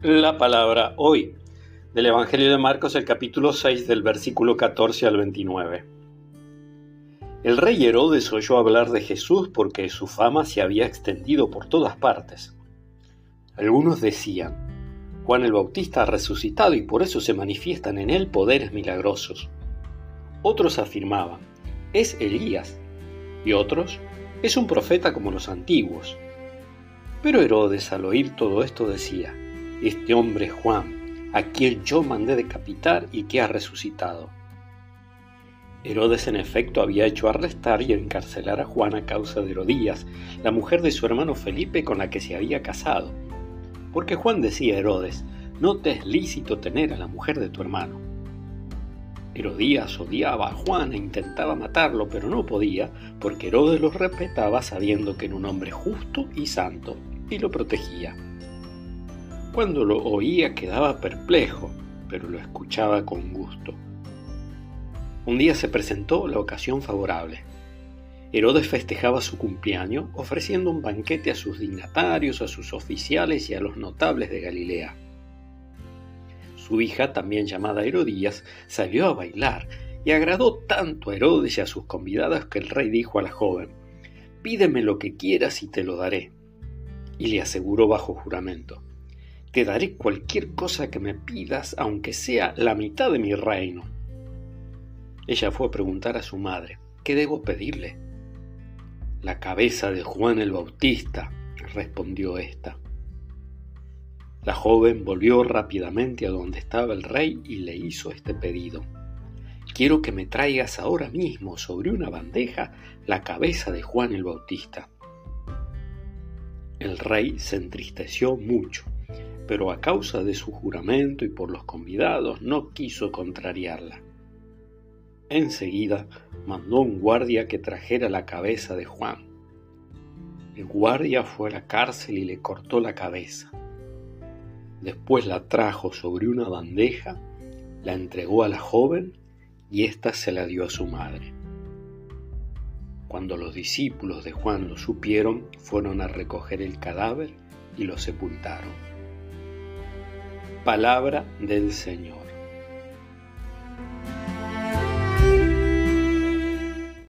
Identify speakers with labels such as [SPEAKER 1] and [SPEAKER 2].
[SPEAKER 1] La palabra hoy del Evangelio de Marcos, el capítulo 6 del versículo 14 al 29. El rey Herodes oyó hablar de Jesús porque su fama se había extendido por todas partes. Algunos decían, Juan el Bautista ha resucitado y por eso se manifiestan en él poderes milagrosos. Otros afirmaban, es Elías, y otros, es un profeta como los antiguos. Pero Herodes al oír todo esto decía, este hombre Juan, a quien yo mandé decapitar y que ha resucitado. Herodes en efecto había hecho arrestar y encarcelar a Juan a causa de Herodías, la mujer de su hermano Felipe con la que se había casado. Porque Juan decía a Herodes, no te es lícito tener a la mujer de tu hermano. Herodías odiaba a Juan e intentaba matarlo, pero no podía, porque Herodes lo respetaba sabiendo que era un hombre justo y santo, y lo protegía. Cuando lo oía quedaba perplejo, pero lo escuchaba con gusto. Un día se presentó la ocasión favorable. Herodes festejaba su cumpleaños ofreciendo un banquete a sus dignatarios, a sus oficiales y a los notables de Galilea. Su hija, también llamada Herodías, salió a bailar y agradó tanto a Herodes y a sus convidados que el rey dijo a la joven, Pídeme lo que quieras y te lo daré. Y le aseguró bajo juramento, te daré cualquier cosa que me pidas, aunque sea la mitad de mi reino. Ella fue a preguntar a su madre, ¿qué debo pedirle? La cabeza de Juan el Bautista, respondió ésta. La joven volvió rápidamente a donde estaba el rey y le hizo este pedido. Quiero que me traigas ahora mismo sobre una bandeja la cabeza de Juan el Bautista. El rey se entristeció mucho pero a causa de su juramento y por los convidados no quiso contrariarla. Enseguida mandó un guardia que trajera la cabeza de Juan. El guardia fue a la cárcel y le cortó la cabeza. Después la trajo sobre una bandeja, la entregó a la joven y ésta se la dio a su madre. Cuando los discípulos de Juan lo supieron, fueron a recoger el cadáver y lo sepultaron. Palabra del Señor.